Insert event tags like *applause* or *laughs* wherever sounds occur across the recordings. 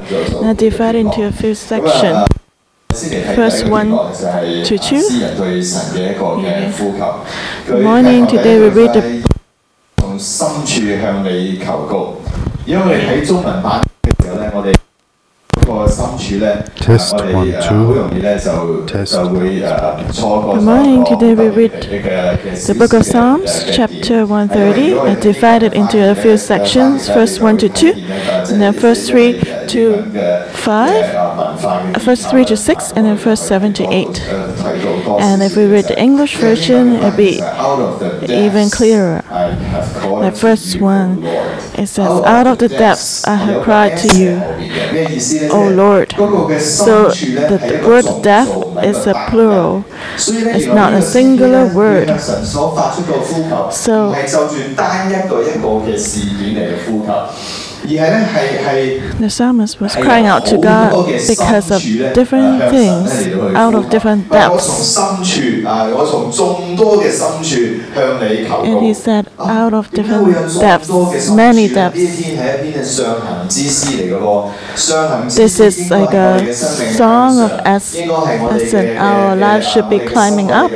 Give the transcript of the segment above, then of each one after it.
and I divide into a few sections. 先嚟睇 First 第一个 one 段落就系 to 啊 two. 诗人对神嘅一个嘅呼求。 Good morning. Today we read the- 从深处向你求告。因为我哋睇中文版嘅时候咧，我哋嗰个深处咧， Test 我哋 one, 诶 two. 好容易咧就 Test. 就会诶错过 Good morning. Today we read the The book of Psalms, chapter 130, and divided into a few sections, verse 1 to 2, and then verse 3 to 5, uh, verse 3 to 6, and then verse 7 to 8. And if we read the English version, it'll be even clearer. Like first 1, it says, Out of the depths I have cried to you, O Lord. So the the word depth is a plural. It's not a singular word. So- the psalmist was crying out to God because of different things out of different depths. And he said, out of different depths, many depths. This is like a song of as, as in our life should be climbing up.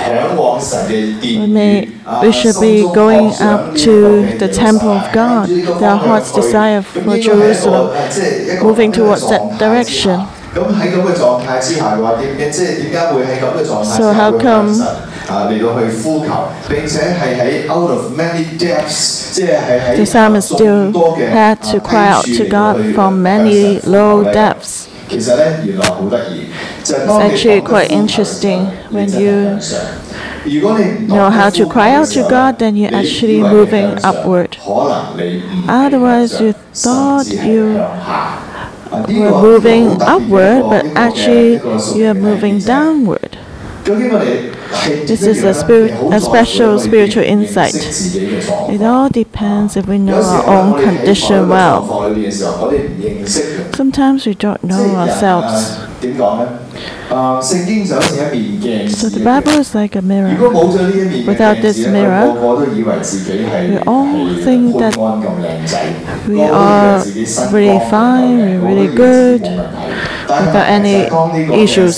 我哋嘅灵向着耶和华，向往神嘅殿 We, may, 宇啊 we should 心 be 中 going 渴想 up 呢一 to 个嘅 the 耶路 temple 撒 of 冷 God, 向住呢个 their 方向 heart's 去 desire 咁 for 应该系一个 Jerusalem. 即系一个 moving 咁嘅 towards 状 that 态之下 direction. 咁喺咁嘅状态之下嘅话，点嘅即系点解会喺咁嘅状态之 So 下 how 会向 come- 神啊嚟到去呼求，并且系喺 out of many depths，即系系喺 The psalmist 众 still 多嘅 had to 啊 cry out 低 to 处嚟到 God 去 from 向 many 神 low 求咧 depths. 其实咧原来好得意，就系当 It's 你 actually 懂得 quite 呼求嘅时候 interesting 你 when 真系 you 向上如果你唔懂 know 得 how to 呼求 cry 嘅 out 时 to 候 God, then you're 你 actually 以为你 moving 向上 upward. 可能你唔系 Otherwise 向上 you thought 甚至系 you 向下啊呢个 We're 系一个 moving 好特别嘅一 upward, 个 but 一个嘅 actually 一个属 you are 灵嘅 moving 见证 downward. This is a, spirit, a special spiritual insight. It all depends if we know our own condition well. Sometimes we don't know ourselves. So the Bible is like a mirror. Without this mirror, we all think that we are really fine, we're really good, without any issues.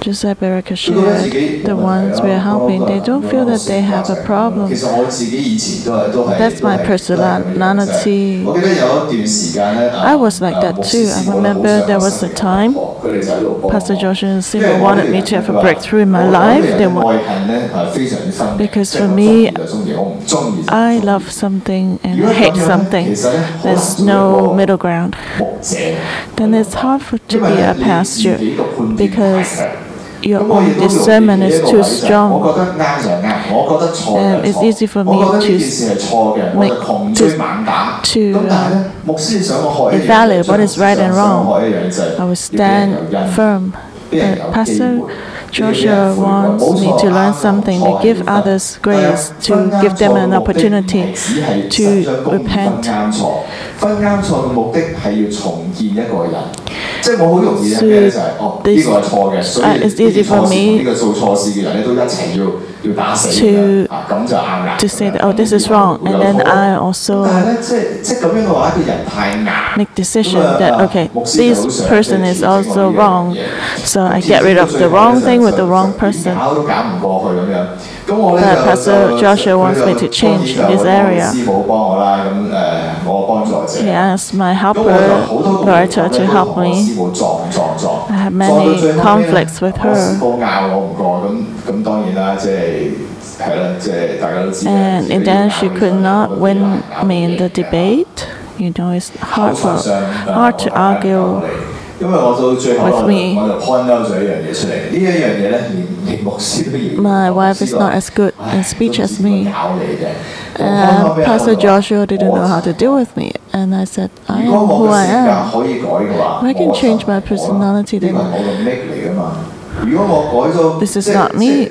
Giuseppe Ricochet, the ones we are helping, they don't feel that they have a problem. That's my personality. I was like that too. I remember there was a time Pastor Joshua and Simon wanted me to have a breakthrough in my life. They were, because for me, I love something and hate something. There's no middle ground. Then it's hard for, to be a pastor because your own discernment is too strong. Um, it's easy for me to make to, to um, evaluate what is right and wrong. I will stand firm. but uh, Pastor, Joshua wants me to learn something, to give others grace, to give them an opportunity to repent. 分啱错嘅目的系要重建一个人，即系我好容易咧 So 咩就系哦呢 this- 个系错嘅，所以 uh, it's easy for 呢个错事 me 呢个做错事嘅人咧都一齐要要打死 to to say that oh this is wrong, and then I also make decision that okay this person is also wrong, so I get rid of the wrong thing with the wrong person. But Pastor Joshua wants me to change this area. He asked my helper Loretta to help me 师母撞撞撞， I had 撞到 many 最后尾咧 conflicts with 我师 her. 母拗我唔过，咁咁当然啦，即系系啦，即系大家都知啦。 And 即系 in the end, she 拗 could 嘅 not 时候 win 拗 me in the 嘅 debate. You know, it's hard 口头 for 上 hard to argue 因為我到最後我就 point out wife is not as good in speech as me. And Pastor Joshua didn't know how to deal with me, and I said, I am who I am. If I can change my personality, then. This is not me.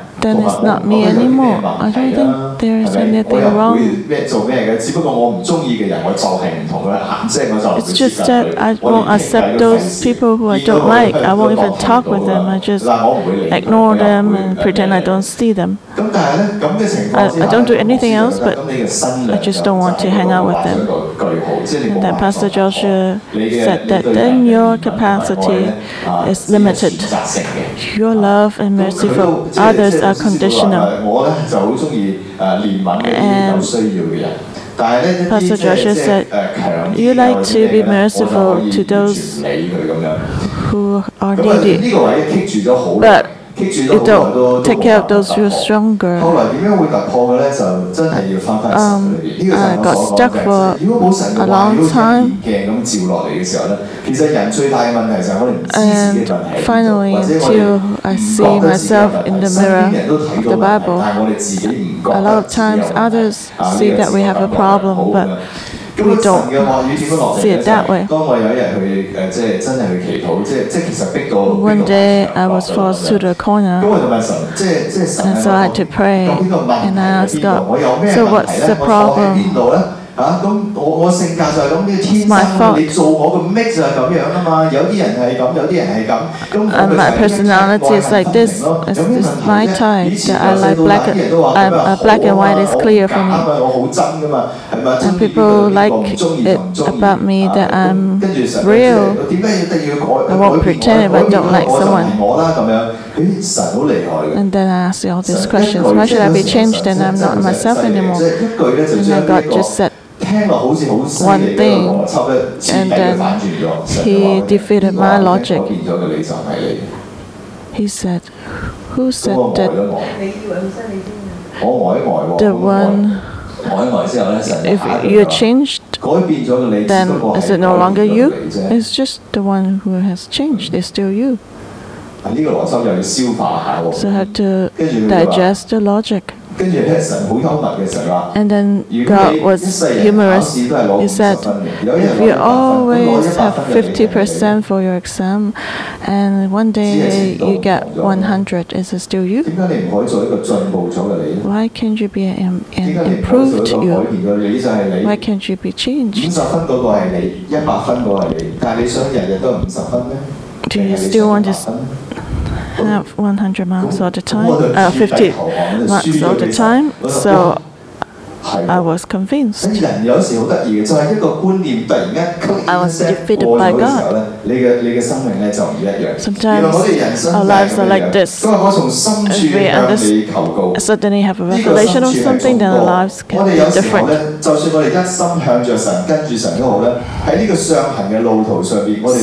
then it's not me anymore. I don't think there's anything wrong. just that I won't accept those people who I don't like. I won't even talk with them. I just ignore them and pretend I don't see them. I, I don't do anything else, but I just don't want to hang out with them. And then Pastor Joshua said that then your capacity is limited. Your love and mercy for others are are conditional. And Pastor Joshua said, You like to be merciful to those who are needy. But you don't take care of those who are stronger. Um, I got stuck for a long time. And finally, until I see myself in the mirror of the Bible, a lot of times others see that we have a problem, but we don't see it that way. One day I was forced to the corner, and so I had to pray, and I asked God, so what's the problem? 嚇，咁我我性格就係咁嘅，天生你做我個 mix 就係咁樣啊嘛。有啲人係咁，有啲人係咁。咁我咪就係外向分明咯。有咩問題咧？以前我細到啲人都話咁啊，好啊，我好真噶嘛，係咪？中意邊個唔中意就唔中意。跟住成日我點解要定要改改變我？改變我就唔我啦咁樣。咦，神好厲害嘅。And then I ask all these questions. Why should I be changed? Then I'm not myself anymore. And then God just said he defeated my logic. He said, "Who said that?" The one. if you changed. Then is it no longer you? It's just the one who has changed. It's still you. 呢個邏輯又要消化下喎。So have to digest the logic. And then God was humorous. He said, if you always have 50% for your exam, and one day you get 100, is it still you? Why can't you be an, an improved you? Why can't you be changed? Do you still want to have 100 marks all the time, uh, 50 marks all the time. So I was convinced. I was defeated by God. Sometimes our lives are like this. If we suddenly have a revelation of something, then our lives can be different.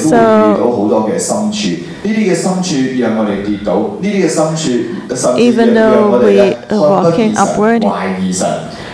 So, even though we are walking upward,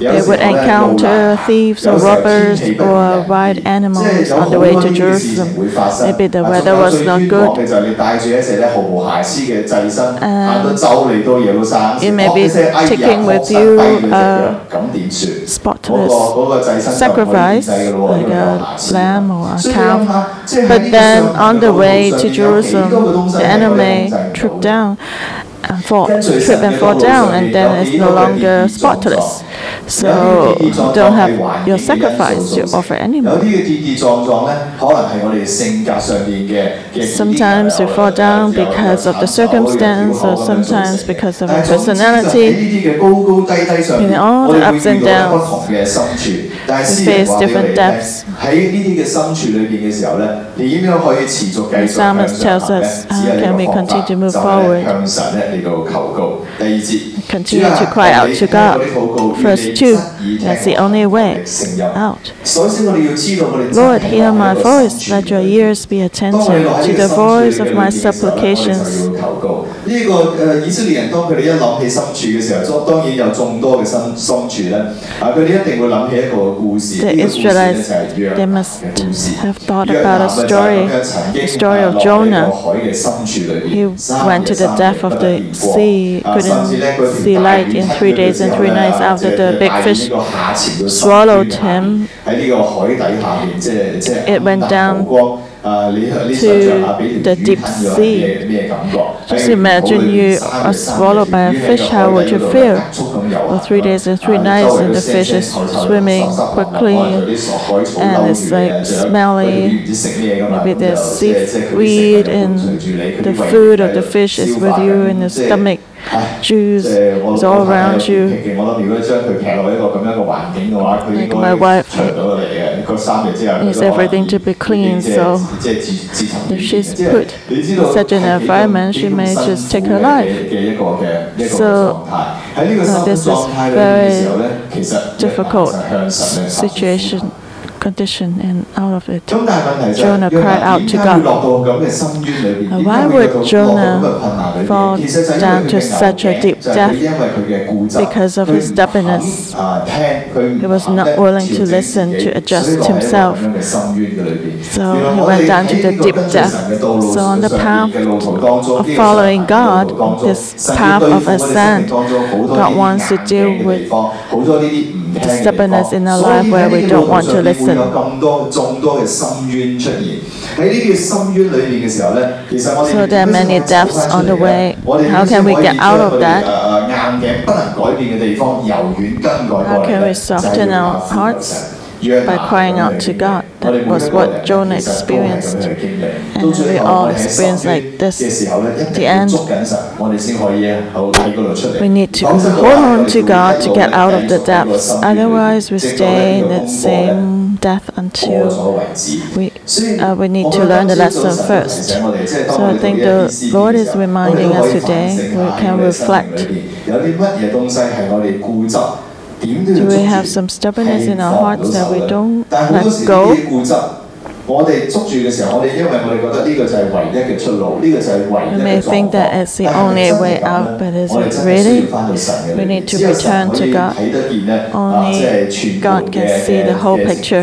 They would encounter thieves or robbers or wild animals on the way to Jerusalem. Maybe the weather was not good. And you may be taking with you a spotless sacrifice, like a lamb or a cow. But then on the way to Jerusalem, the enemy tripped down and fall, trip and fall down, and then it's no longer spotless. So don't have your sacrifice to offer anymore. Sometimes we fall down because of the circumstance, or sometimes because of our personality. In all the ups and downs, we face different depths. The psalmist tells us how can we continue to move forward continue to cry out to God. First two, that's the only way out. Lord, hear my voice. Let your oh, ears be attentive to the voice of my supplications. 呢個誒以色列人當佢哋一諗起深處嘅時候，當然有眾多嘅深深處咧，啊佢哋一定會諗起一個故事。The Israelites they must have thought about a story, the story of Jonah. He went to the depth of the sea, couldn't see light in three days and three nights after the big fish swallowed him. It went down to the deep sea. Just imagine you are swallowed by a fish, how would you feel? Well, three days and three nights, and the fish is swimming quickly, and it's like smelly. Maybe there's seaweed, and the food of the fish is with you in the stomach. Jews is all around you。我諗如果將佢騎落一個咁樣嘅環境嘅話，佢應該除到嚟嘅。個三日之後，佢 everything to be clean, so if she's put in such an environment, she may just take her life. So this is very difficult situation condition and out of it. Jonah cried out to God. Why would Jonah fall down to such a deep death? Because of his stubbornness. He was not willing to listen, to adjust himself. So he went down to the deep death. So on the path of following God, this path of ascent, God wants to deal with the stubbornness in our life where we don't want to listen. Eh, so there are many deaths on the way. How uh, uh, *laughs* can we get out of that? 誒硬頸不能改變嘅地方，柔軟更改過嚟。How can we soften our hearts? by crying out to God. That was what Jonah experienced. And we all experience like this. The end, we need to hold on to God to get out of the depths. Otherwise, we stay in the same death until we, uh, we need to learn the lesson first. So I think the Lord is reminding us today we can reflect. Do we have some stubbornness in our hearts that we don't let go? We may think that it's the only way out, but is it really? We need to return to God. Only God can see the whole picture.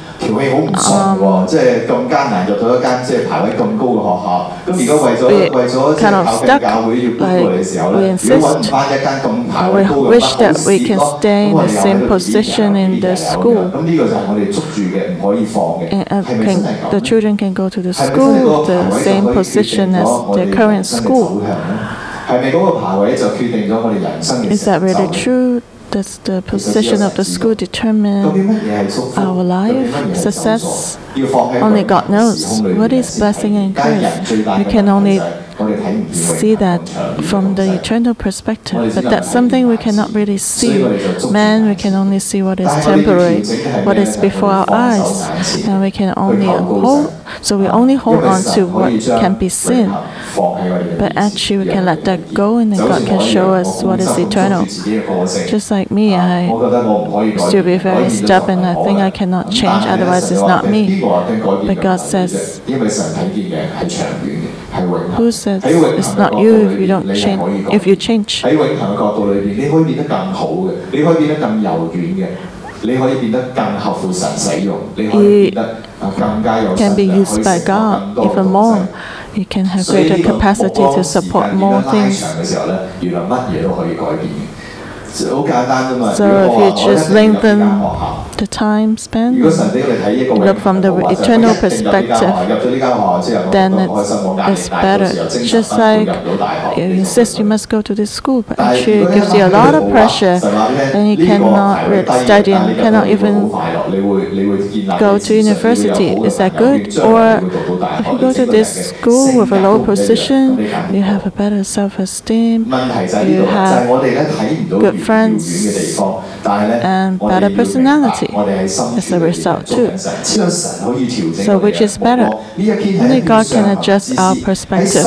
條氣好唔順喎，即係咁艱難入到一間即係排位咁高嘅學校，咁而家為咗為咗即係考緊教會要搬過嚟嘅時候咧，如果揾唔翻一間咁排位高嘅學校，咁我哋又喺度依然有咁樣，咁呢個就係我哋捉住嘅，唔可以放嘅，係咪真係咁？The children can go to the school, the same position as their current school. 係咪嗰個排位就決定咗我哋人生嘅走向？does the position of the school determine our life, success? Only God knows. What is blessing and curse? We can only see that from the eternal perspective, but that's something we cannot really see. Man, we can only see what is temporary, what is before our eyes, and we can only hold. So we only hold on to what can be seen, but actually we can let that go, and then God can show us what is eternal. Just like like me, I still be very stubborn. I think I cannot change, otherwise it's not me. But God says, who says it's not you if you don't change? If you change. 喺永恆嘅角度裏邊，你可以變得更好嘅，你可以變得更柔軟嘅。你可以變得更合乎神使用，你可以變得更加有神嘅去使用更多嘅 You can have greater capacity to support more things. 太長嘅時候咧，原來乜嘢都可以改變嘅。so if you just lengthen the time spent. Look from the eternal perspective, then it's better. Just like you insist you must go to this school, but actually it gives you a lot of pressure, and you cannot study and cannot even go to university. Is that good? Or if you go to this school with a low position, you have a better self-esteem, you have good friends and better personality as a result too. So which is better? Only God can adjust our perspective.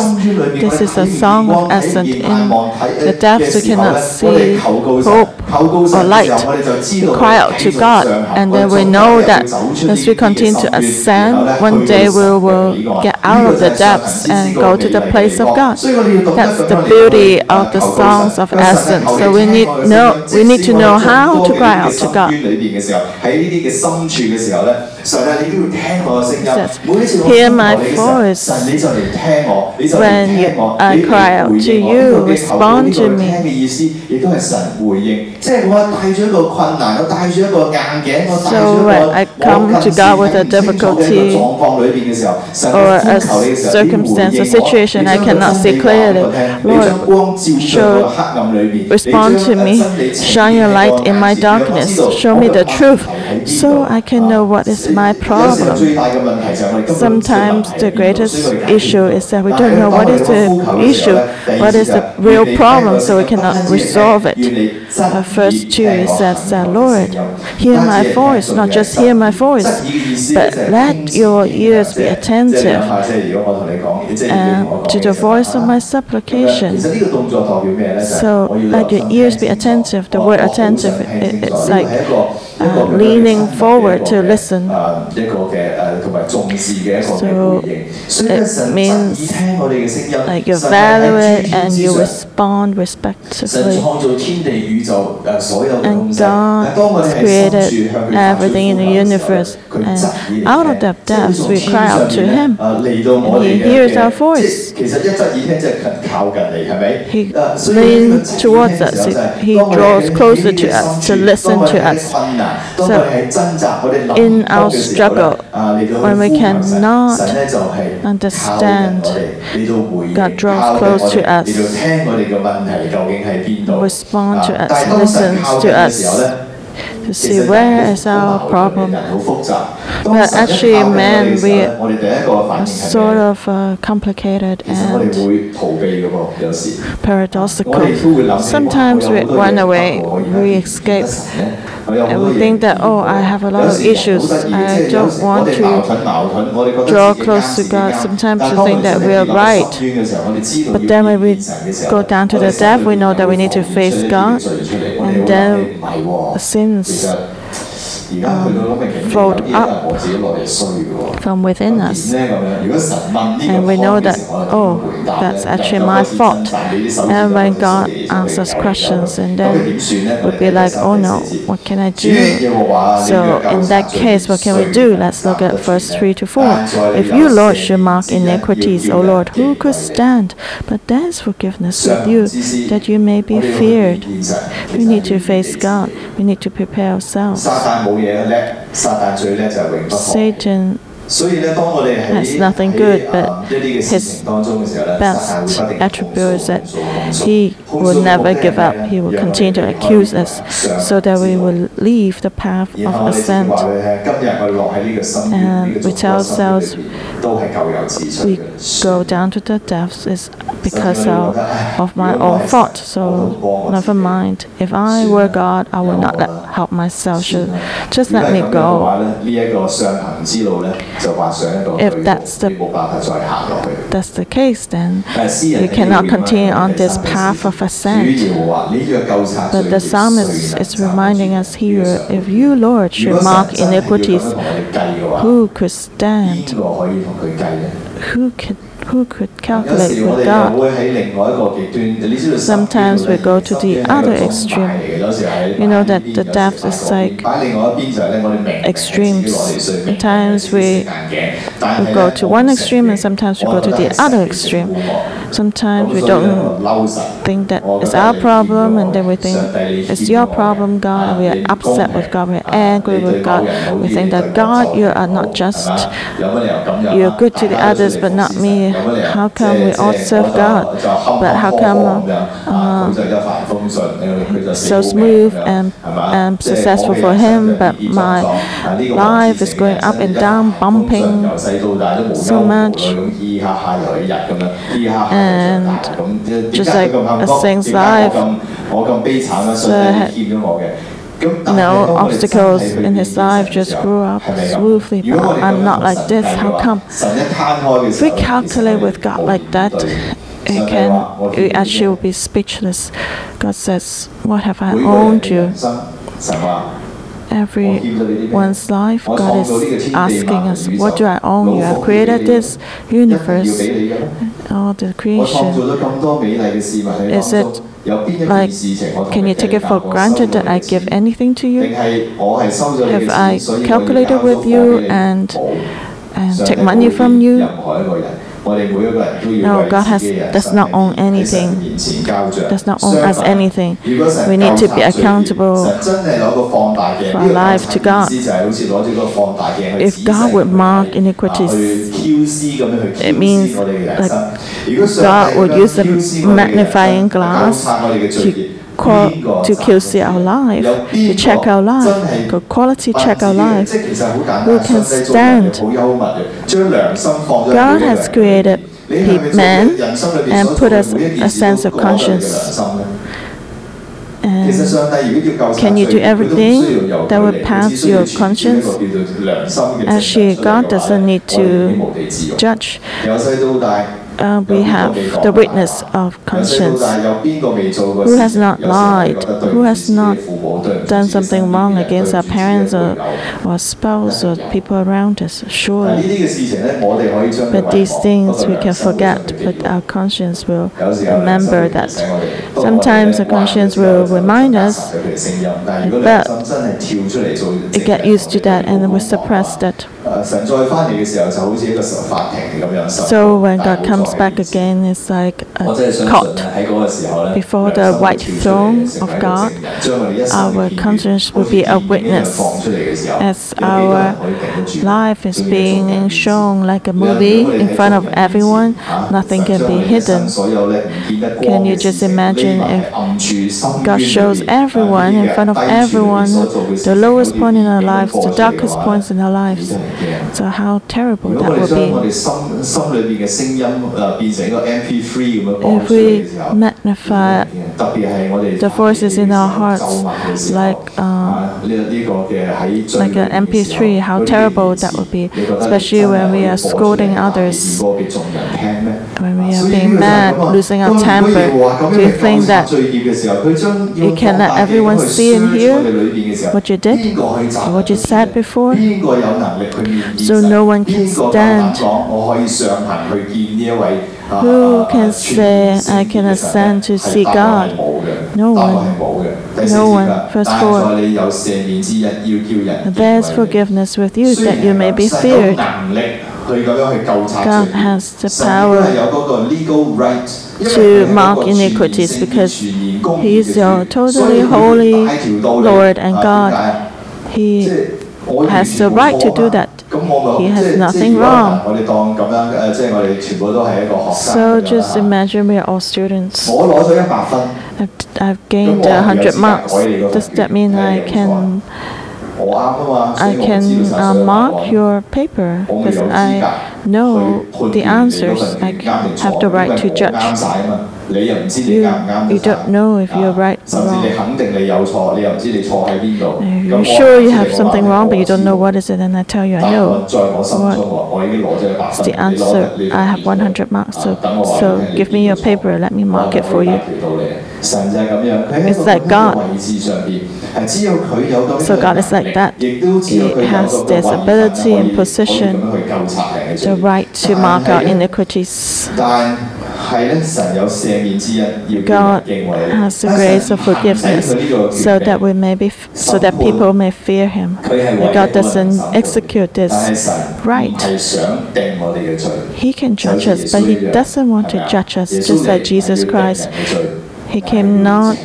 This is a song of ascent in the depths we cannot see. Hope or light cry out to God, and then we know that as we continue to ascend, one day we will get out of the depths and go to the place of God. That's the beauty of the songs of ascents. So we need know we need to know how to cry out to God. Says, Hear my voice when I cry out to you, respond to me. So I come to God with a difficulty or a circumstance, a situation, I cannot see clearly. Lord, show, respond to me. Shine your light in my darkness. Show me the truth so I can know what is my problem. Sometimes the greatest issue is that we don't know what is the issue, what is the real problem, so we cannot resolve it. The first two is that, uh, Lord, hear my voice, not just hear my voice, but let your ears be attentive uh, to the voice of my supplication. So let your ears be attentive. The word attentive, it, it's like uh, leaning forward to listen. So it means like you value it and you respond respectfully. And God created everything in the universe. And out of that depth, we cry out to Him. And he hears our voice. He leans towards us. He draws closer to us to listen to us. So, in our struggle, when we cannot understand, God draws close to us, responds to us, listens to us to see where is our problem. But actually, man, we sort of uh, complicated and paradoxical. Sometimes we run away, we escape, and we think that, oh, I have a lot of issues. I don't want to draw close to God. Sometimes we think that we are right. But then when we go down to the depth, we know that we need to face God. And then sins flowed up from within us. And we know that, oh, that's actually my fault. And when God answers questions, and then we'd be like, oh no, what can I do? So in that case, what can we do? Let's look at verse 3 to 4. If you, Lord, should mark iniquities, O Lord, who could stand? But there is forgiveness with you, that you may be feared. We need to face God. We need to prepare ourselves. 嘢叻，撒旦最叻就係永不放棄。Has nothing good, but his best attribute is that he will never give up. He will continue to accuse us so that we will leave the path of ascent. And we tell ourselves, we go down to the depths is because of, of my own fault. So never mind. If I were God, I would not let, help myself. Should just let me go. If that's the, that's the case, then you cannot continue on this path of ascent. But the psalmist is reminding us here if you, Lord, should mark iniquities, who could stand? who can who could calculate with God? Sometimes we go to the other extreme. You know that the depth is like extremes. Sometimes we, we go to one extreme and sometimes we go to the other extreme. Sometimes we don't think that it's our problem and then we think it's your problem, God. We are upset with God. We are angry with God. We think that God, you are not just. You're good to the others, but not me how come we all serve God, but how come uh, so smooth and, and successful for him, but my life is going up and down, bumping so much. And just like a saint's life, so no obstacles in his life, just grew up smoothly. But I'm not like this. How come? If we calculate with God like that, it can we actually will be speechless. God says, "What have I owned you?" Everyone's life, God is asking us, "What do I own you? I've created this universe, all the creation. Is it?" Like, can you take it for granted that I give anything to you? Have I calculated with you and, and take money from you? No, God has does not own anything. Does not own us anything. We need to be accountable for our life to God. If God would mark iniquities, it means like God would use a magnifying glass to Call, to QC our life, to check our life, to quality check our life. We can stand. God has created man and put us a sense of conscience. And can you do everything that will pass your conscience? Actually, God doesn't need to judge uh, we have the witness of conscience. Who has not lied? Who has not done something wrong against our parents or, or spouse or people around us? Sure. But these things we can forget, but our conscience will remember that. Sometimes our conscience will remind us, but we get used to that and we suppress that. So when God comes comes back again is like caught before the white throne of God. Our conscience will be a witness as our life is being shown like a movie in front of everyone. Nothing can be hidden. Can you just imagine if God shows everyone in front of everyone the lowest point in our lives, the darkest points in our lives? So how terrible that would be. If we magnify the forces in our hearts, like uh, like an MP3, how terrible that would be, especially when we are scolding others, when we are being mad, losing our temper. Do you think that you can let everyone see and hear what you did, what you said before? So no one can stand. Who can say I can ascend to see God? No one. No one. Verse 4. There's forgiveness with you that you may be feared. God has the power to mark iniquities because He is your totally holy Lord and God. He has the right to do that. He has nothing wrong. So just imagine we are all students. I've, I've gained 100 marks. Does that mean I can? I can uh, mark your paper because I know the answers, I have the right to judge. You, you don't know if you're right or wrong. You're sure you have something wrong, but you don't know what is it, and I tell you I know what's the answer. I have 100 marks, so, so give me your paper, let me mark it for you. It's like God. So God is like that. He has this ability and position right to mark our iniquities. God has the grace of forgiveness so that we may be so that people may fear him. And God doesn't execute this right. He can judge us, but he doesn't want to judge us, just like Jesus Christ. He came not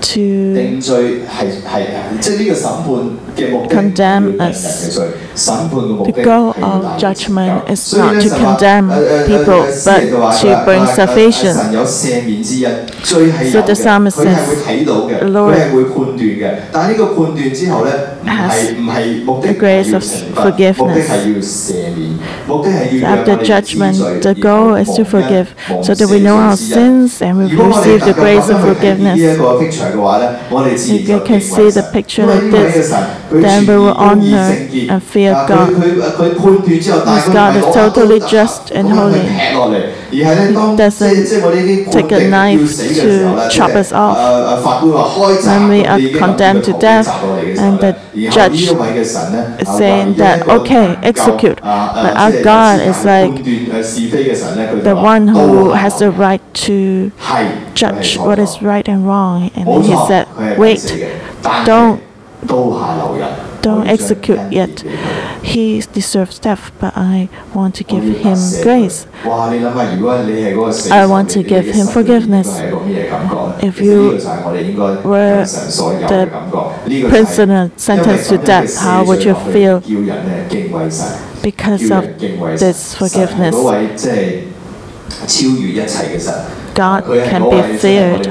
to condemn us. The goal of judgment is not to condemn people, but to bring salvation. So the psalmist says, the Lord has the grace of forgiveness. After judgment, the goal is to forgive so that we know our sins and we receive the grace of forgiveness. You can see the picture like uh, this, God. Is totally just and holy. Doesn't take a knife to chop us off. And we condemned to death. And the judge is saying that, okay, execute. But our God is like the one who has the right to judge what is right and wrong wrong. And then he said, wait, don't, don't execute yet. He deserves death, but I want to give him grace. I want to give him forgiveness. If you were the prisoner sentenced to death, how would you feel? Because of this forgiveness. God can be feared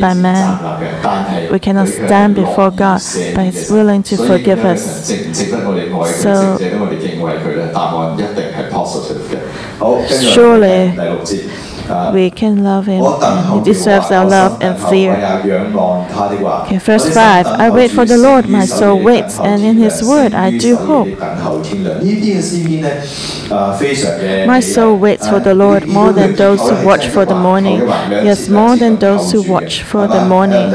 by man. We cannot stand before God, but He's willing to forgive us. So, surely we can love Him. and He deserves our love and fear. Okay, verse 5 I wait for the Lord, my soul waits, and in His word I do hope. My soul waits for the Lord more than those who watch for the morning, yes, more than those who watch for the morning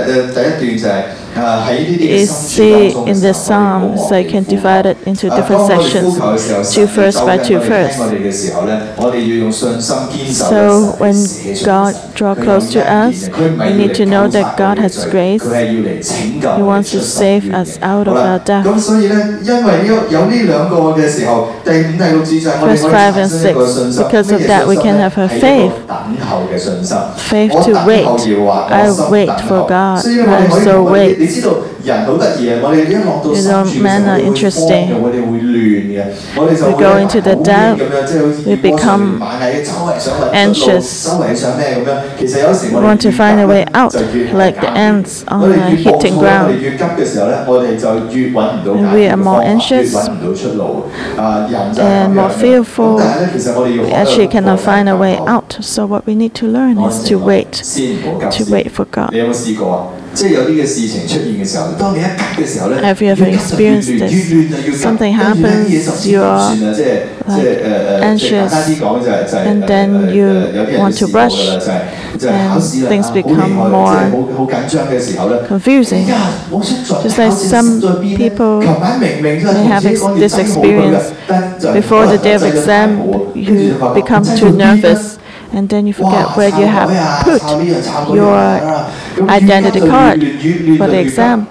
is see in the Psalms, I can divide it into different sections, Two first, by two first. So when God draw close to us, we need to know that God has grace. He wants to save us out of our death. Verse 5 and 6, because of that we can have her faith, faith to wait. I wait for God, I so wait. 你知道人好得意啊！我哋一落到深處嘅時候，我哋會亂嘅，我哋就會好亂咁樣，即係好似越過上螞蟻，周圍想揾出路，周圍想咩咁樣。其實有時我哋越搏火，我哋越急嘅時候咧，我哋就越揾唔到解決方法，越揾唔到出路。啊，人就係咁樣。咁但係咧，其實我哋要學得多。先唔好急，你有冇試過啊？即係有啲嘅事情出現嘅時候，當你一急嘅時候咧，越急就越亂，越亂就要急，跟住咧嘢就算啦，即係即係誒誒，即係簡單啲講就係就係有啲人試過㗎啦，就係就係考試啦，好厲害，即係好好緊張嘅時候咧，confusing，我想在考試心在邊，琴晚明明都係同自己講要登好佢嘅，但就係嗰日真係登唔好啊，跟住就發覺真係好 and then you forget where you have put your identity card for the exam.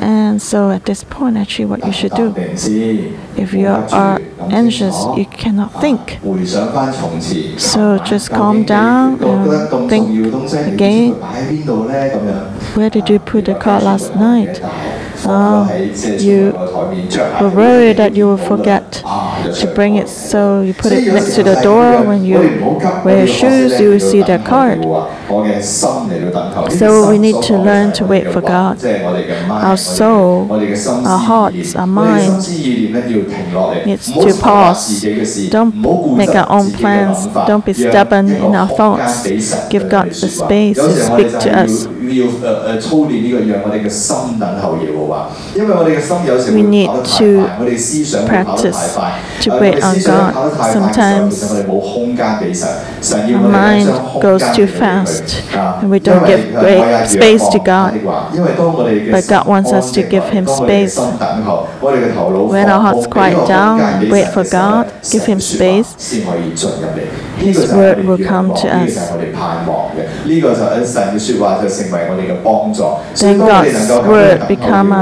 And so at this point, actually, what you ah, should ah, do, if you are anxious, you cannot think. So just calm down and think again. Where did you put the card last night? um, you were worried that you will forget to bring it, so you put it next to the door. When you wear your shoes, you will see that card. So we need to learn to wait for God. Our soul, our hearts, our minds needs to pause. Don't make our own plans. Don't be stubborn in our thoughts. Give God the space to speak to us. We need to practice to wait on God. Sometimes our mind goes too fast and we don't give great space to God. But God wants us to give Him space. When our hearts quiet down and wait for God, give Him space, His word will come to us. Then God's word become our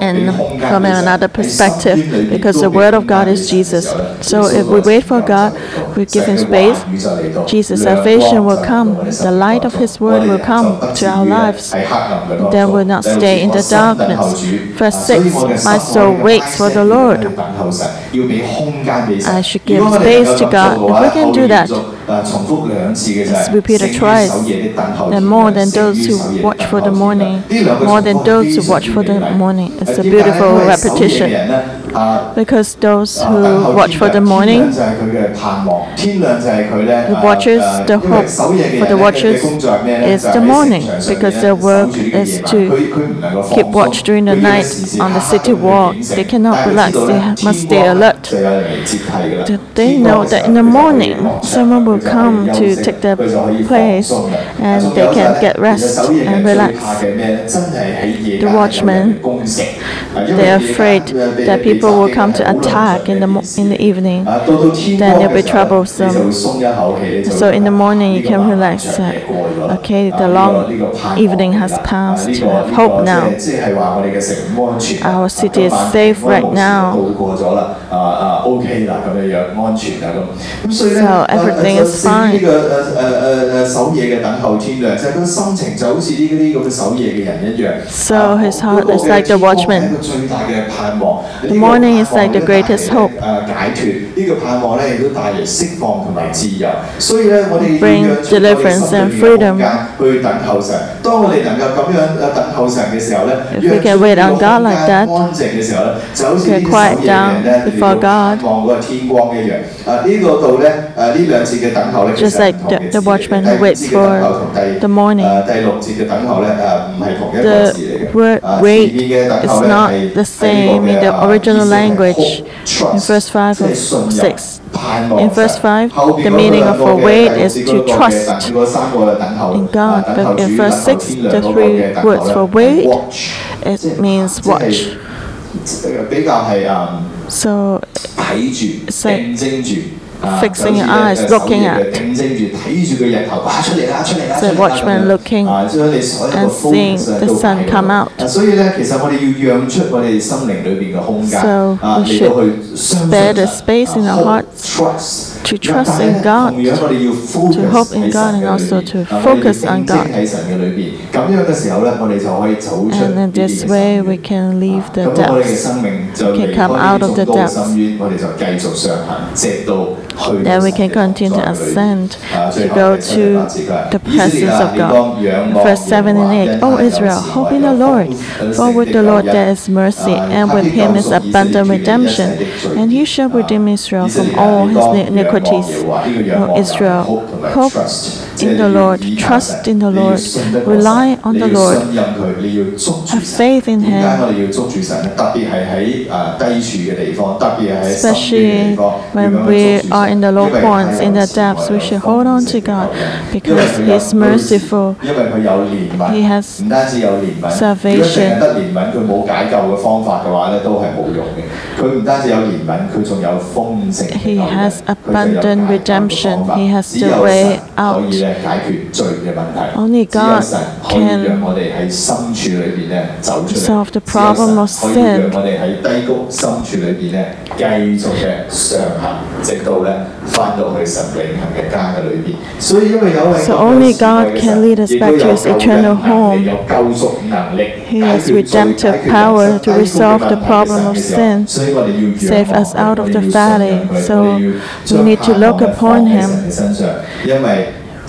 and from another perspective, because the Word of God is Jesus. So if we wait for God, we give Him space, Jesus' salvation will come. The light of His Word will come to our lives. Then we'll not stay in the darkness. Verse 6 My soul waits for the Lord. I should give space to God. If we can do that, it's repeated twice. And more than those who watch for the morning, more than those who watch for the morning. It's a beautiful repetition. Because those who watch for the morning, the watchers, the hope for the watchers is the morning, because their work is to keep watch during the night on the city wall. They cannot relax, they must stay alert. They know that in the morning someone will come to take the place and they can get rest and relax. The watchmen, they are afraid that people will come to attack in the, in the evening. Then it will be troublesome. So in the morning you can relax. Okay, the long evening has passed. Have hope now. Our city is safe right now. So everything is was fine. 呢個誒誒誒守夜嘅等候天亮，就係佢心情就好似呢啲咁嘅守夜嘅人一樣。So his heart is like the watchman. 一個最大嘅盼望。The morning is like the greatest hope. 誒解脱呢個盼望咧，亦都帶嚟釋放同埋自由。所以咧，我哋 bring deliverance and freedom 去等候神。當我哋能夠咁樣誒等候神嘅時候咧，若我哋安靜嘅時候咧，就好似呢啲守夜嘅人咧，望個天光一樣。啊，呢個度咧，誒呢兩次嘅。just like the, the watchman who waits for the morning, the word wait is not the same in the original language. In verse 5 and 6, in verse 5, the meaning of a wait is to trust in God, but in verse 6, the three words for wait, it means watch. So, it's like fixing your eyes looking at. The watchman looking and seeing the sun come out. So we should spare the space in our hearts to trust in God, to hope in God, and also to focus on God. And in this way, we can leave the depths, we can come out of the depths. Then we can continue to ascend to go to the presence of God. Verse 7 and eight. Oh Israel, hope in the Lord, for with the Lord there is mercy, and with him is abundant redemption, and he shall redeem Israel from all his iniquities. Oh Israel, hope in the Lord, trust in the Lord, rely on the Lord, have faith in Him. Especially when we are are in the low points, in the depths, we should hold on to God because He is merciful. He has salvation. He has abundant redemption. He has the way out. Only God can solve the problem of sin. 可以讓我哋喺低谷深處裏邊咧繼續嘅上行，直到咧。so only God can lead us back to His eternal home. He has redemptive power to resolve the problem of sin, save us out of the valley. So we need to look upon Him.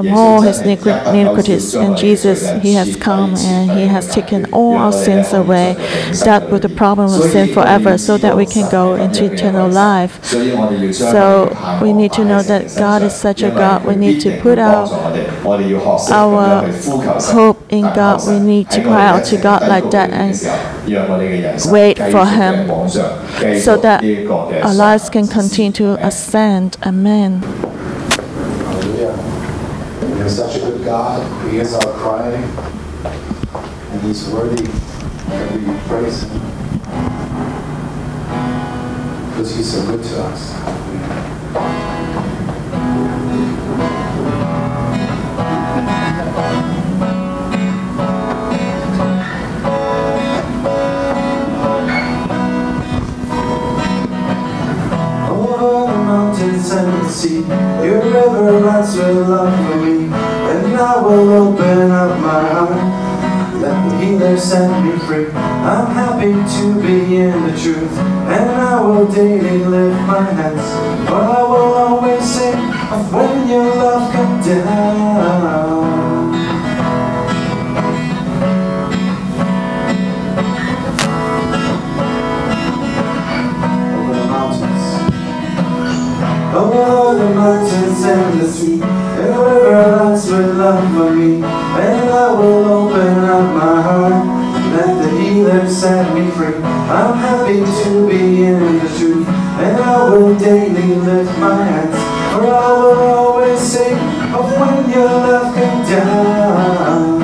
from all his iniquities. And Jesus, he has come and he has taken all our sins away, dealt with the problem of sin forever so that we can go into eternal life. So we need to know that God is such a God. We need to put our, our hope in God. We need to cry out to God like that and wait for Him so that our lives can continue to ascend. Amen. Is such a good God. He is our cry. And He's worthy that we praise Him. Because He's so good to us. Your river runs with love for me. And I will open up my heart, let the healer set me free. I'm happy to be in the truth, and I will daily lift my hands. For I will always sing of when your love comes down. Over the mountains and the sea, and river runs with love for me. And I will open up my heart, let the healer set me free. I'm happy to be in the truth, and I will daily lift my hands. For I will always sing of when your love came down.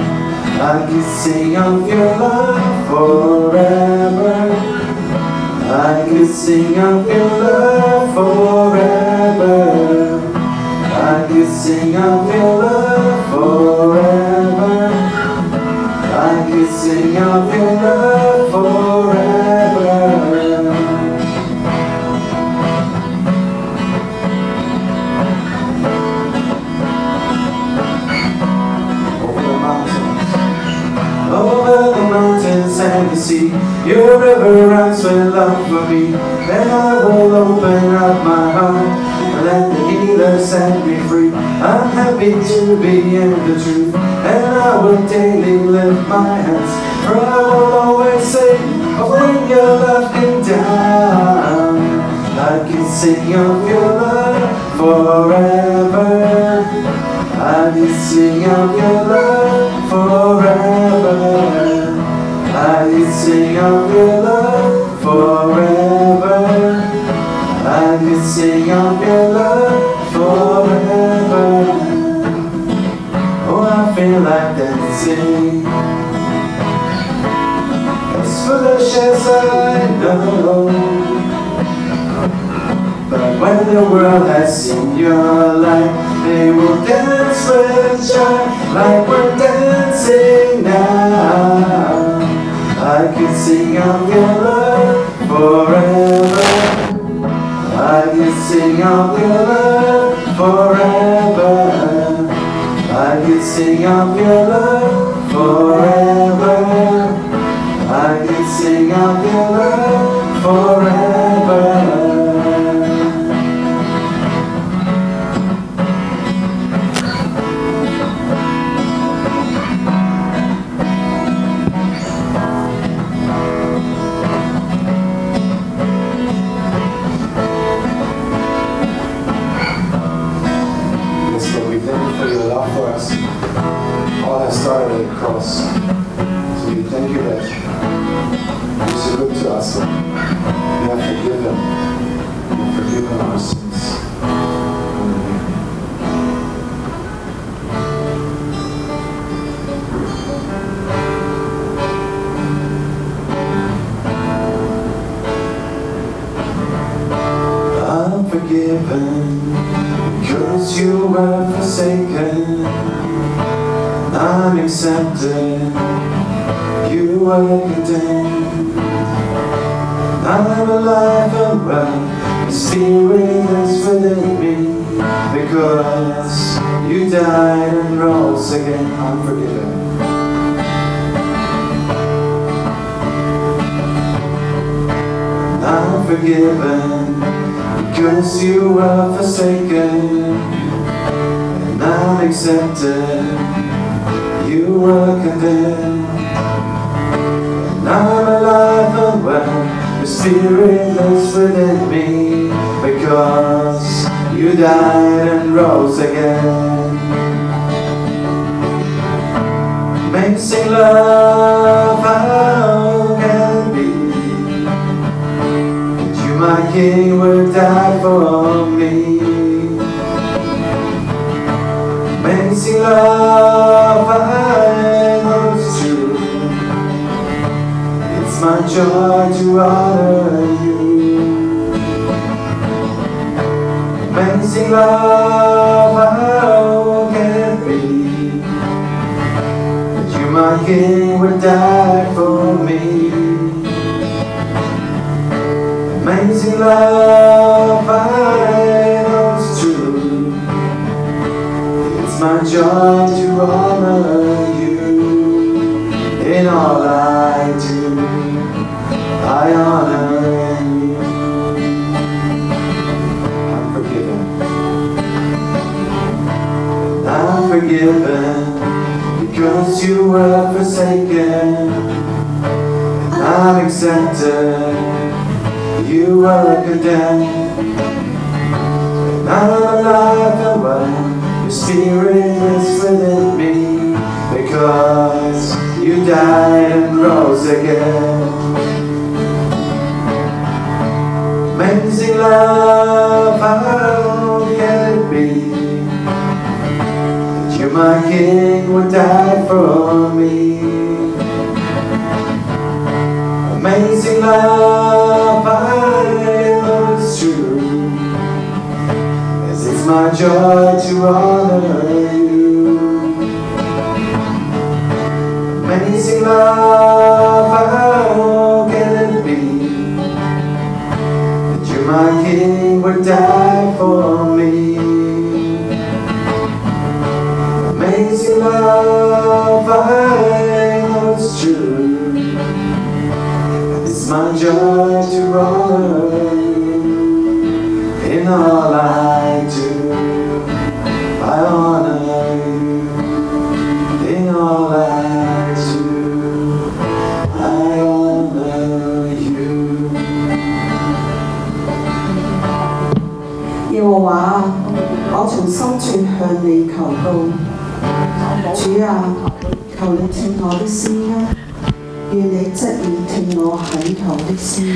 I can sing of your love forever. I could sing of your love your love forever. I sing of your love forever. Over the mountains over the mountains and the sea. Your river runs with love for me, and I will open up my heart and let the healer set me free. Happy to be in the truth, and I will daily lift my hands, for I will always sing of when your love came down. I can sing of your love forever. I can sing of your love forever. I can sing of your dancing. As foolish as I know. But when the world has seen your light, they will dance with joy like we're dancing now. I can sing of your love forever. I can sing of your love forever. I can sing of your love forsaken. I'm accepted. You were condemned. I'm alive and well. The Spirit is within me because you died and rose again. I'm forgiven. I'm forgiven because you were forsaken. I'm accepted. You were condemned. And I'm alive and well. The spirit lives within me because you died and rose again. Amazing love, how can be you, my King, would die for me? Amazing love, I know it's. It's my joy to honor you. Amazing love, how can be you, my King, would die for me? Amazing love, I my joy to honor you in all I do. I honor you. I'm forgiven. I'm forgiven because you were forsaken. I'm accepted. You were condemned. I'm alive and well. Spirit is within me because you died and rose again. Amazing love, how can it be that you, my King, would die for me? Amazing love, It's my joy to honor you. Amazing love, how can it be that you, my King, would die for me? Amazing love, I know it's true. It's my joy to honor you in all I 向你求告，主啊，求你听我的声音，愿你侧耳听我恳求的声音。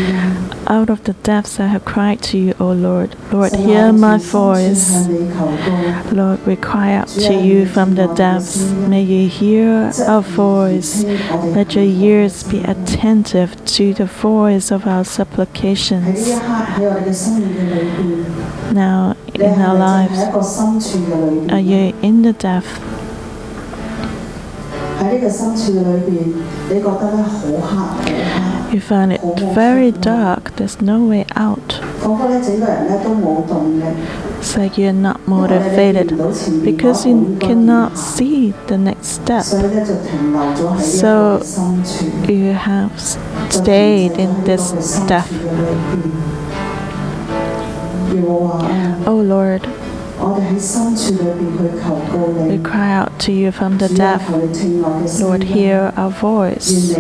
Out of the depths I have cried to you, O Lord. Lord, 神啊 hear 我 my 从深处 voice. 向你求告。 Lord, we cry out to you from the depths. May you hear our voice. Let your ears be attentive to the voice of our 喺呢一 supplications 刻喺我哋嘅生命嘅里边， now 你 in our lives? Are you in the depth? You find it very dark, there's no way out. So you're not motivated because you cannot see the next step. So you have stayed in this depth. O oh Lord, we cry out to you from the depth. Lord, hear our voice.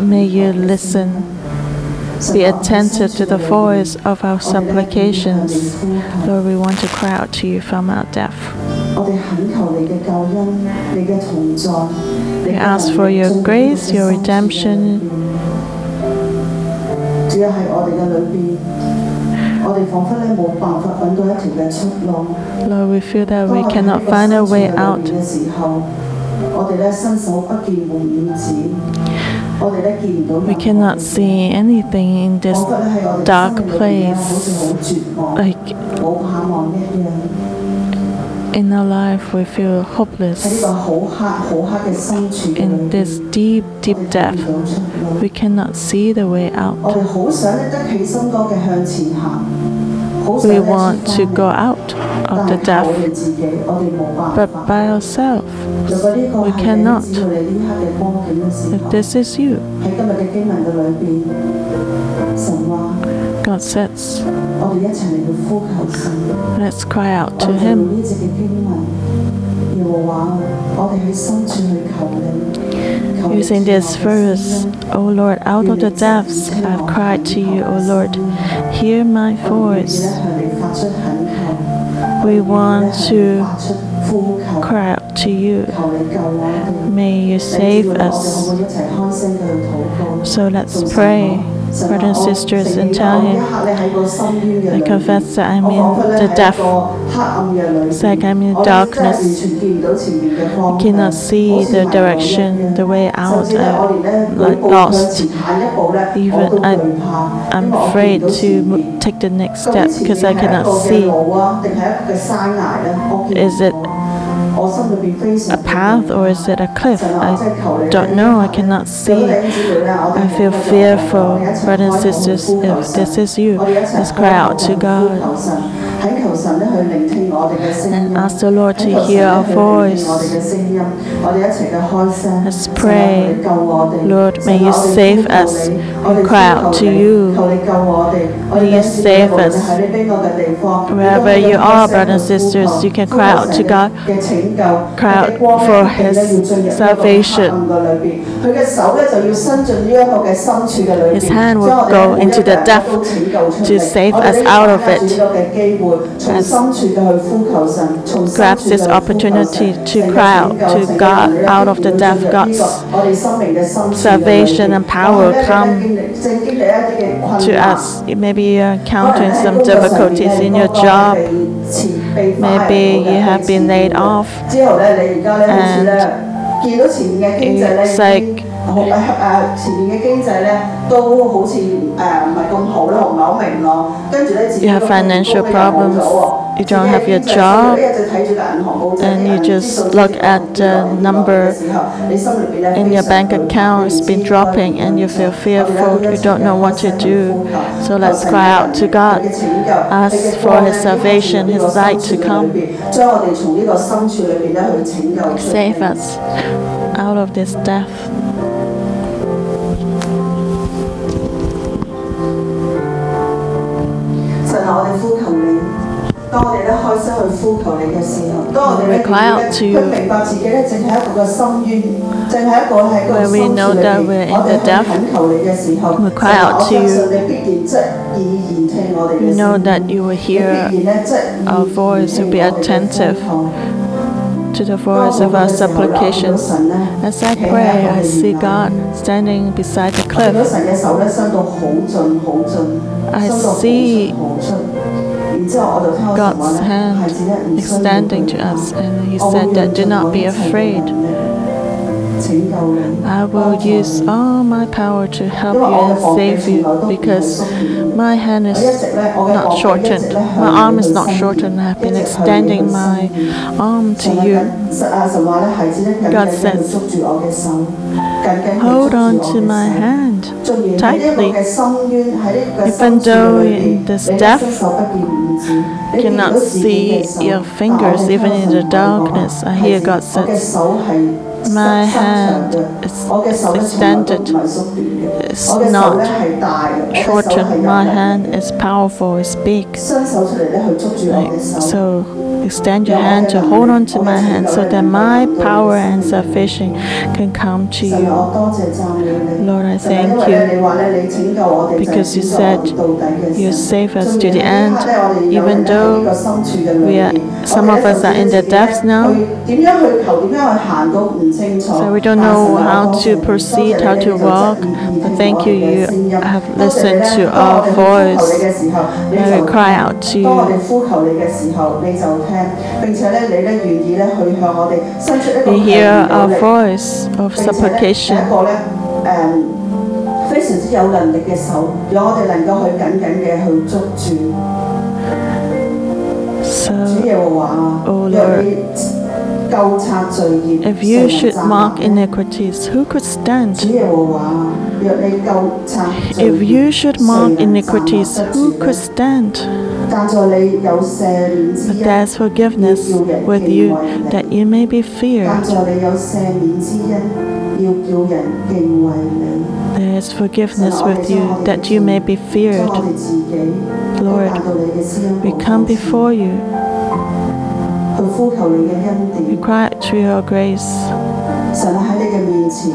May you listen. Be attentive to the voice of our supplications. Lord, we want to cry out to you from our depth. We ask for your grace, your redemption. Lord, we feel that we cannot find a way out. We cannot see anything in this dark place. Like in our life, we feel hopeless. In this deep, deep depth, we cannot see the way out. We want to go out of the depth, but by ourselves, we cannot. If this is you, God sits. Let's cry out to Him. Using this verse, O Lord, out of the depths I have cried to you, O Lord. Hear my voice. We want to cry out to you. May you save us. So let's pray brothers and sisters and tell him, I confess that I'm in the death. It's like I'm in darkness. I cannot see the direction, the way out. I'm like lost. Even I, I'm afraid to take the next step because I cannot see. Is it a path or is it a cliff? I don't know. I cannot see. I feel fearful. Brothers and sisters, if this is you, let's cry out to God. And ask the Lord to hear our voice. Let's pray. Lord, may you save us. We cry out to you. May you save us. Wherever you are, brothers and sisters, you can cry out to God. Cry out for His salvation. His hand will go into the depth to save us out of it and grabs this opportunity to cry out to God out of the death. God's salvation and power come to us. Maybe you're encountering some difficulties in your job. Maybe you have been laid off and it's like 经好诶诶前面嘅经济咧都好似诶唔系咁好啦，我唔系好明咯。跟住咧自己 You have 个工 financial 工咧又冇咗 problems. 喎 You 自己 don't 嘅 have your 经济 job. 一直睇住个银行簿仔 and you 啲 just 数字 look 跌 at 落跌 the 落跌落 number 嘅时候你心里边咧 in your 非常 bank 惧怕 account 你唔 has 知 been 应该 dropping 点 and you 样 feel 做 fearful. 我哋咧 You don't know what to 一齐嘅 do. 呼求 So 求 let's 神 cry 嘅 out to 能力 God. 佢嘅拯救 Ask 佢嘅 for 光咧 His 要进入 salvation, 呢 His 个深 light 处 to 嘅 come. 里边将我哋从呢个深处里边咧去拯救出嚟 Save us out of this death. 呼求你嘅时候，当我哋咧 We cry out to 愿意 you. 咧，佢明白自己咧，净系一个嘅深渊，净系一个喺个 Where we 深处 know 里 that 边 we're in 我哋 the 去 depth. 恳求你嘅时候， We cry 神啊 out 我 to 相 you. 信你必然侧耳言听我哋嘅 We 声 know 音 that you will 你必 hear 然咧侧耳 our voice, 言 you'll 听 be 我哋嘅 attentive 呼求 to the voice of our supplications. As I pray, I see God standing beside the 我见到 cliff. 神嘅手咧伸到好尽好尽， I 伸到好 see God's hand extending to us, and He said that do not be afraid. I will use all my power to help you and save you because my hand is not shortened. My arm is not shortened. I have been extending my arm to you. God says, hold on to my hand tightly, even though in the you cannot see your fingers, even in the darkness. I hear God says my hand is extended, it's not shortened. My hand is powerful, it's big. Like, so extend your hand to hold on to my hand so that my power and salvation can come to you. Lord, I thank you because you said you save us to the end, even though we are, some of us are in the depths now. 去点样去求，点样去行都唔清楚。 So we don't 但系 know 神啊 how 我多 to 谢你 proceed, 多谢 how 你 to 你就 walk, 侧耳 but 听 thank 我 you, 哋嘅 you 声音 have 多谢你 listened 咧 to 当 our 我哋去呼求你 voice. 嘅时候，你 When 就 we cry out to 当我 you, 哋呼求你嘅时候，你就听，并且咧，你咧愿意咧去向我哋伸出一个 you 强 hear 而有 our 力。 voice of 并且咧系 supplication. 一个咧诶非常之有能力嘅手，让我哋能够去紧紧嘅去捉住 So 主耶和华啊！ Oh 若 Lord 你究察罪孽， if you should mark iniquities, who could stand? If you should mark iniquities, who could stand? But there's forgiveness with you that you may be feared. There is forgiveness with you that you may be feared. Lord, we come before you 去呼求你嘅恩 We 典。 cry out to your grace. 神啊喺你嘅面前，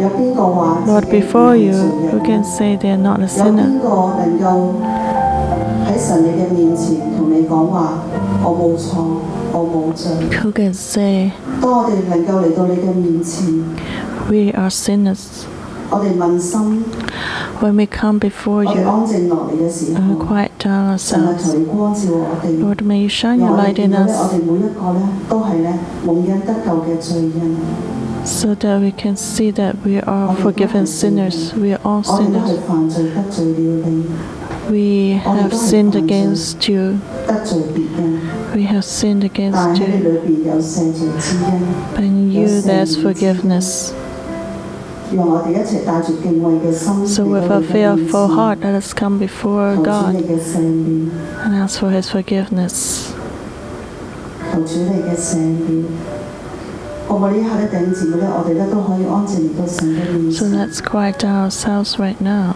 有边个话自 Lord, 己唔 before 系 you, 罪 who 人？ can say they are not a 有 sinner? 边个能够喺神你嘅面前同你讲话？我冇错，我冇罪。 Who can say 当我哋能够嚟到你嘅面前， we are sinners? When we come before you and we quiet down ourselves, Lord, may you shine your light in us so that we can see that we are forgiven sinners. We are all sinners. We have sinned against you. We have sinned against you. But in you there's forgiveness. So, with a fearful heart, let us come before God and ask for His forgiveness. So, let's quiet ourselves right now.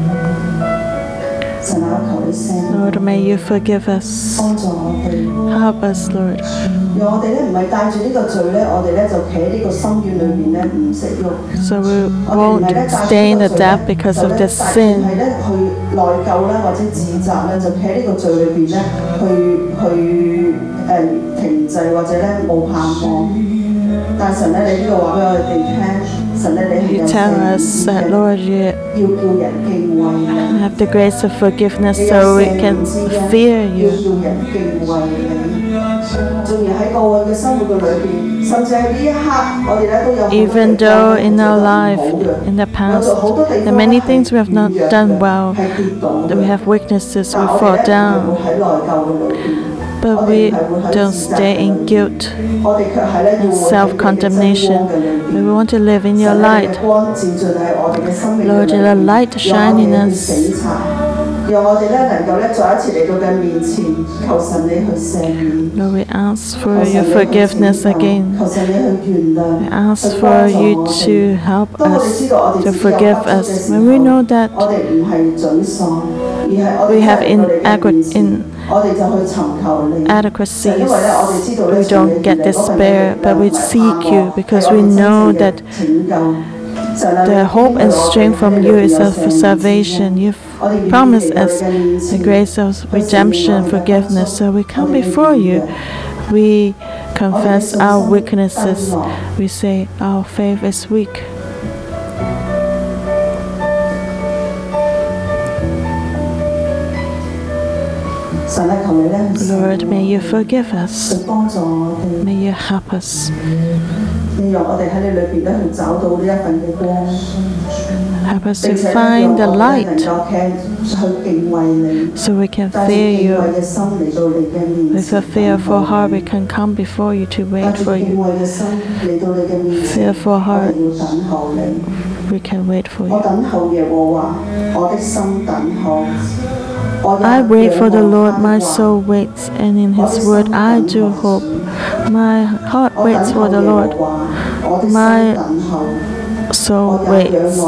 神啊，求你赦免， Lord, may you forgive us. 帮助我哋。 Help us, Lord. 让我哋咧唔系带住呢个罪咧，我哋咧就企喺呢个深渊里边咧唔识喐。 So we 我哋唔系咧 won't 带住 stay in 呢 the 个罪 depth 咧 because 就 of 咧 the 系 sin. 咧去内疚啦，或者指责咧，就企喺呢个罪里边咧去去诶、停滞或者咧冇盼望。但系神咧，你呢个话俾我哋听，神咧你系 You tell us that, Lord, you have the grace of forgiveness so we can fear you. Even though in our life, in the past, there are many things we have not done well, that we have weaknesses, we fall down but we don't stay in guilt, self condemnation. We want to live in your light. Lord, let light shine in us. Lord, we ask for your forgiveness again. We ask for you to help us, to forgive us. When we know that we have inadequate. In adequacies. We don't get despair, but we seek you because we know that the hope and strength from you is of salvation. You've promised us the grace of redemption, forgiveness. So we come before you. We confess our weaknesses. We say our faith is weak. Lord, may you forgive us. May you help us. Help us to find the light so we can fear you. With a fearful heart, we can come before you to wait for you. Fearful heart, we can wait for you. I wait for the Lord, my soul waits, and in his word I do hope. My heart waits for the Lord, my soul waits,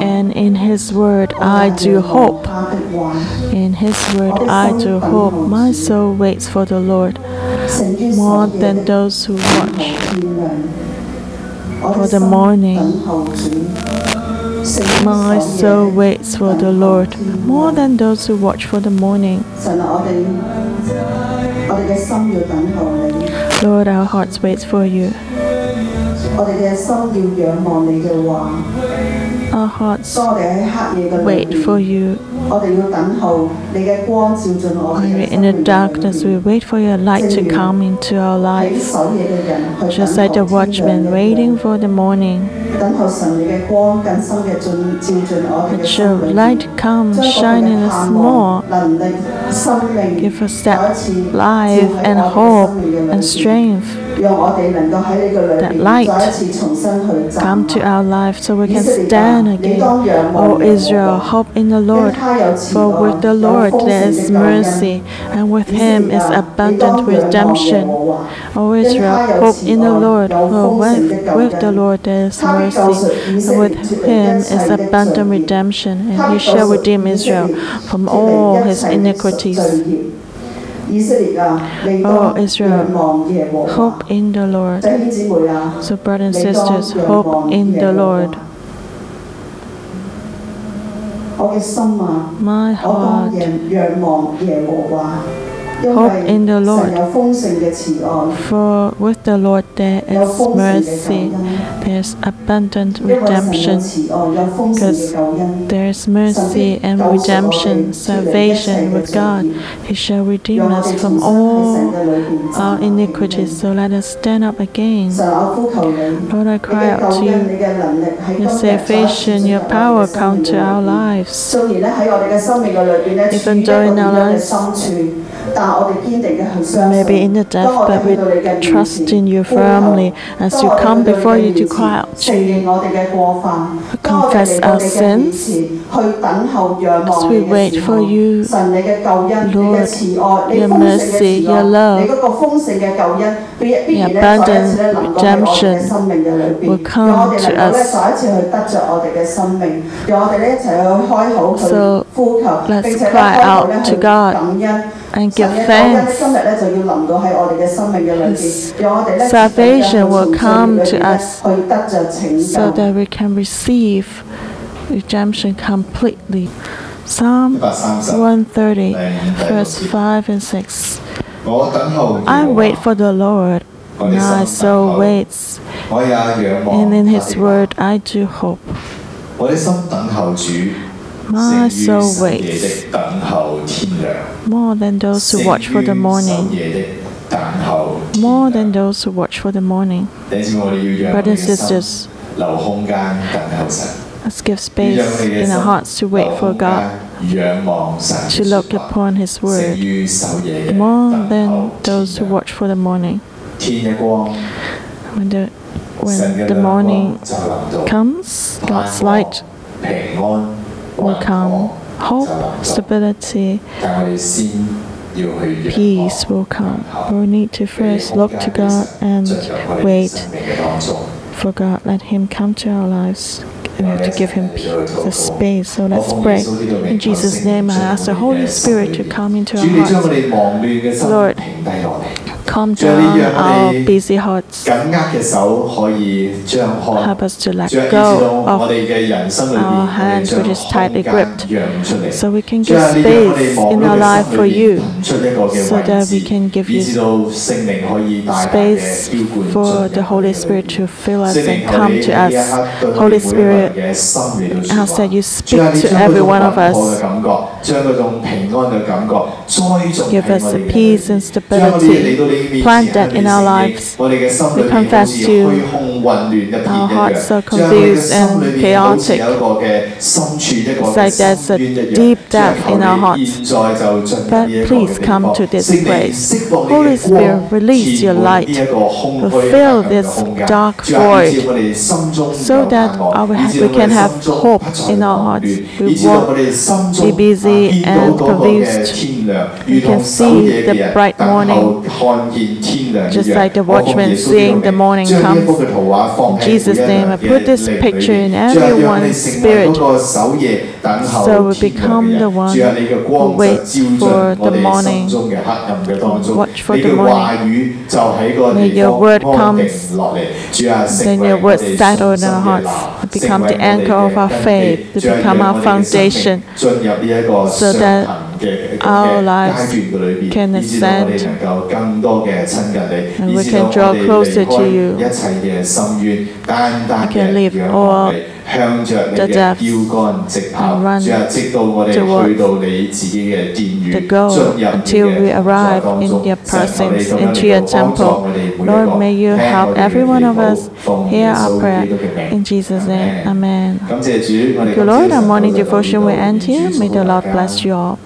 and in his word I do hope. In his word I do hope, my soul waits for the Lord more than those who watch for the morning. My soul waits for the Lord more than those who watch for the morning. Lord, our hearts wait for you. Our hearts wait for you. When we're in the darkness, we wait for your light to come into our lives, just like the watchman waiting for the morning. Let your light come, shine in us more. Give us that life and hope and strength. That light come to our life so we can stand again. O oh Israel, hope in the Lord, for with the Lord there is mercy, and with him is abundant redemption. O oh Israel, hope in the Lord, for with, with the Lord there is mercy mercy. With him is abundant redemption, and he shall redeem Israel from all his iniquities. Oh Israel, hope in the Lord. So, brothers and sisters, hope in the Lord. My heart. Hope in the Lord. For with the Lord there is mercy, there is abundant redemption. Because there is mercy and redemption, salvation with God. He shall redeem us from all our iniquities. So let us stand up again. Lord, I cry out to you. Your salvation, your power come to our lives. Even though in our lives, maybe in the death, but we trust in you firmly as you come before you to cry out, confess our sins, as we wait for you, Lord, your mercy, your love, your abundant redemption will come to us. So let's cry out to God and give thanks. Salvation will come to us so that we can receive redemption completely. Psalm 130, verse 5 and 6. I wait for the Lord. My soul waits, and in His word I do hope. Are so more than those who watch for the morning more than those who watch for the morning. Brothers and sisters, let's give space in our hearts to wait for God, to look upon His Word, more than those who watch for the morning. When the, when the morning comes, God's light will come hope, stability, peace will come. We need to first look to God and wait for God. Let Him come to our lives. We have to give Him the space. So let's pray. In Jesus' name, I ask the Holy Spirit to come into our hearts. Lord, calm down our busy hearts. Help us to let go of our hands which is tightly gripped so we can give space in our life for you so that we can give you space for the Holy Spirit to fill us and come to us. Holy Spirit, ask that you speak to every one of us. Give us peace and stability. Plant that in our lives. We confess to our hearts are confused and chaotic. It's like there's a deep depth in our hearts. But please come to this place. Holy Spirit, release your light. Fill this dark void so that we can have hope in our hearts. We won't be busy and confused. We can see the bright morning, just like the watchman seeing the morning come. In Jesus' name, I put this picture in everyone's spirit so we become the one who waits for the morning, watch for the morning. May your word comes, then your word settle in our hearts, become the anchor of our faith, to become our foundation so that 嘅咁 our 嘅阶 lives 段嘅里 can 边，以至到我哋 ascend 能够更多嘅亲近 And 你， we 以至到 can 我 draw 哋 closer 离 to 开 you. 一切嘅深渊，单单 We can 嘅 leave 仰望 all 你，向着你 the 嘅 depths 标杆直跑， and run 主啊，直到我哋 towards 去到你自己嘅殿宇， the 进 goal 入你 until 嘅 we 同在 arrive 当 in 中 your 神求你 presence 咁样 into 嚟 your 到帮助 temple. 我哋每一个 Lord, may you 听 help 我哋嘅 every one 祈 of 祷 us 奉 hear 耶 our 稣 prayer. 基督嘅名 In Jesus' name, Amen Amen. 感谢主，我哋 Thank you, 今朝 Lord. Our 晨祷 morning 就到呢 devotion 度 will end 愿 here. 主 May 祝 the 福大 Lord 家 bless you all.